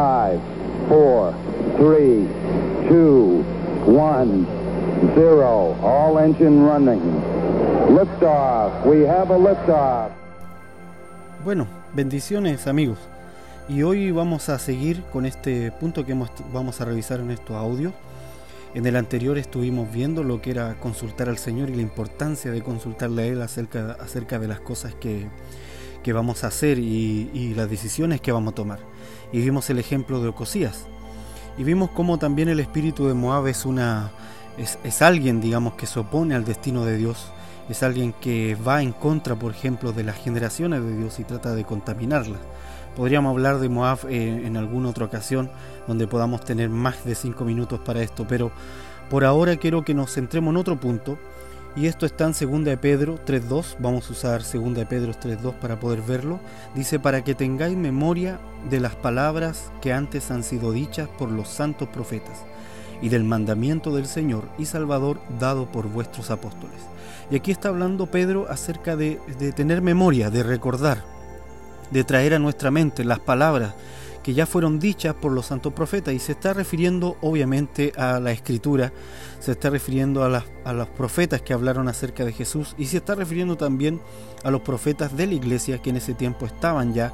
5, 4, 3, 2, 1, 0. All engine running. Liftoff. We have a liftoff. Bueno, bendiciones amigos. Y hoy vamos a seguir con este punto que vamos a revisar en estos audios. En el anterior estuvimos viendo lo que era consultar al Señor y la importancia de consultarle a Él acerca de las cosas que, que vamos a hacer y, las decisiones que vamos a tomar. Y vimos el ejemplo de Ocosías. Y vimos cómo también el espíritu de Moab es, una, es, es alguien, digamos, que se opone al destino de Dios. Es alguien que va en contra, por ejemplo, de las generaciones de Dios y trata de contaminarlas. Podríamos hablar de Moab eh, en alguna otra ocasión donde podamos tener más de cinco minutos para esto, pero por ahora quiero que nos centremos en otro punto y esto está en 2 de Pedro 3.2, vamos a usar 2 de Pedro 3.2 para poder verlo. Dice, para que tengáis memoria de las palabras que antes han sido dichas por los santos profetas y del mandamiento del Señor y Salvador dado por vuestros apóstoles. Y aquí está hablando Pedro acerca de, de tener memoria, de recordar, de traer a nuestra mente las palabras que ya fueron dichas por los santos profetas y se está refiriendo obviamente a la escritura, se está refiriendo a, a los profetas que hablaron acerca de Jesús y se está refiriendo también a los profetas de la iglesia que en ese tiempo estaban ya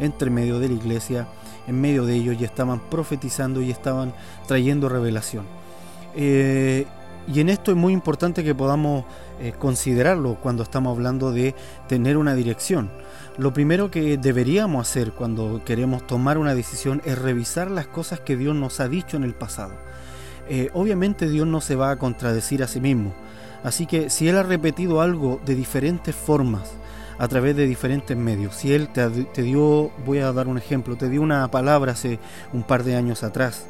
entre medio de la iglesia, en medio de ellos y estaban profetizando y estaban trayendo revelación. Eh, y en esto es muy importante que podamos eh, considerarlo cuando estamos hablando de tener una dirección. Lo primero que deberíamos hacer cuando queremos tomar una decisión es revisar las cosas que Dios nos ha dicho en el pasado. Eh, obviamente Dios no se va a contradecir a sí mismo, así que si Él ha repetido algo de diferentes formas, a través de diferentes medios, si Él te, te dio, voy a dar un ejemplo, te dio una palabra hace un par de años atrás,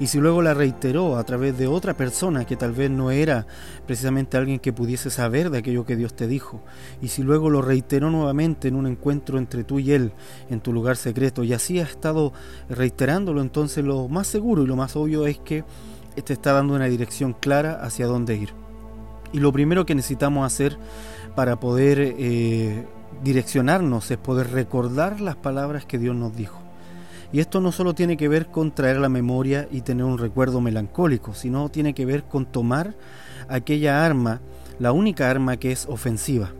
y si luego la reiteró a través de otra persona que tal vez no era precisamente alguien que pudiese saber de aquello que Dios te dijo, y si luego lo reiteró nuevamente en un encuentro entre tú y Él en tu lugar secreto, y así ha estado reiterándolo, entonces lo más seguro y lo más obvio es que te está dando una dirección clara hacia dónde ir. Y lo primero que necesitamos hacer para poder eh, direccionarnos es poder recordar las palabras que Dios nos dijo. Y esto no solo tiene que ver con traer la memoria y tener un recuerdo melancólico, sino tiene que ver con tomar aquella arma, la única arma que es ofensiva.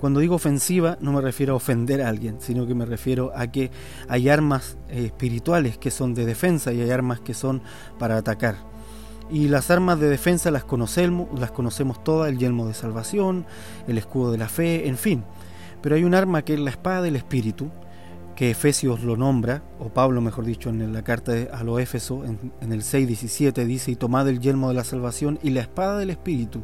Cuando digo ofensiva no me refiero a ofender a alguien, sino que me refiero a que hay armas eh, espirituales que son de defensa y hay armas que son para atacar. Y las armas de defensa las conocemos, las conocemos todas, el yelmo de salvación, el escudo de la fe, en fin. Pero hay un arma que es la espada del espíritu, que Efesios lo nombra, o Pablo mejor dicho, en la carta a los Éfeso, en, el 6.17, dice, y tomad el yelmo de la salvación y la espada del Espíritu,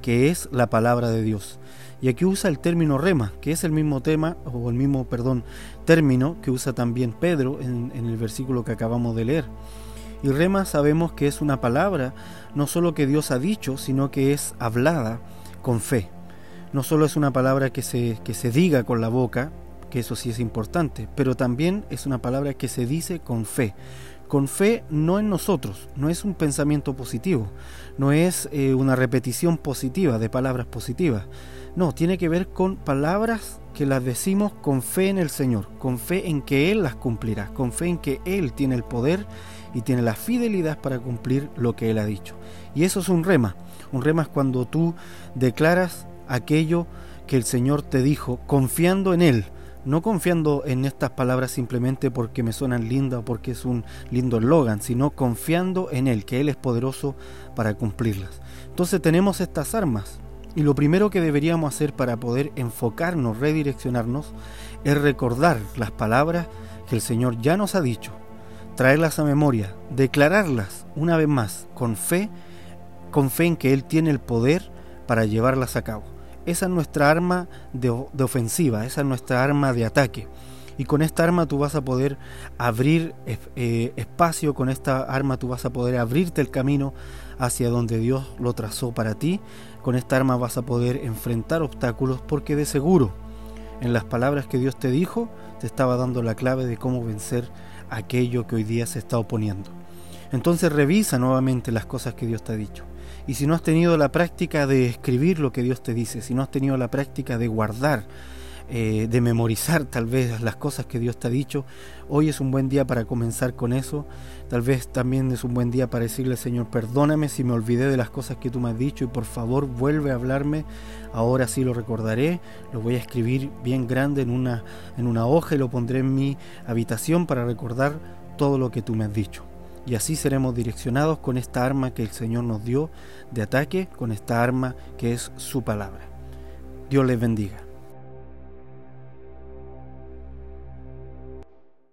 que es la palabra de Dios. Y aquí usa el término rema, que es el mismo tema, o el mismo, perdón, término que usa también Pedro en, en el versículo que acabamos de leer. Y rema sabemos que es una palabra, no solo que Dios ha dicho, sino que es hablada con fe. No solo es una palabra que se, que se diga con la boca, que eso sí es importante, pero también es una palabra que se dice con fe. Con fe no en nosotros, no es un pensamiento positivo, no es eh, una repetición positiva de palabras positivas, no, tiene que ver con palabras que las decimos con fe en el Señor, con fe en que Él las cumplirá, con fe en que Él tiene el poder y tiene la fidelidad para cumplir lo que Él ha dicho. Y eso es un rema. Un rema es cuando tú declaras aquello que el Señor te dijo, confiando en Él, no confiando en estas palabras simplemente porque me suenan lindas o porque es un lindo eslogan, sino confiando en Él, que Él es poderoso para cumplirlas. Entonces tenemos estas armas y lo primero que deberíamos hacer para poder enfocarnos, redireccionarnos, es recordar las palabras que el Señor ya nos ha dicho, traerlas a memoria, declararlas una vez más con fe, con fe en que Él tiene el poder para llevarlas a cabo. Esa es nuestra arma de, ofensiva, esa es nuestra arma de ataque. Y con esta arma tú vas a poder abrir eh, espacio, con esta arma tú vas a poder abrirte el camino hacia donde Dios lo trazó para ti. Con esta arma vas a poder enfrentar obstáculos porque de seguro en las palabras que Dios te dijo te estaba dando la clave de cómo vencer aquello que hoy día se está oponiendo. Entonces revisa nuevamente las cosas que Dios te ha dicho. Y si no has tenido la práctica de escribir lo que Dios te dice, si no has tenido la práctica de guardar eh, de memorizar tal vez las cosas que Dios te ha dicho. Hoy es un buen día para comenzar con eso. Tal vez también es un buen día para decirle, Señor, perdóname si me olvidé de las cosas que tú me has dicho y por favor vuelve a hablarme. Ahora sí lo recordaré, lo voy a escribir bien grande en una, en una hoja y lo pondré en mi habitación para recordar todo lo que tú me has dicho. Y así seremos direccionados con esta arma que el Señor nos dio de ataque, con esta arma que es su palabra. Dios les bendiga.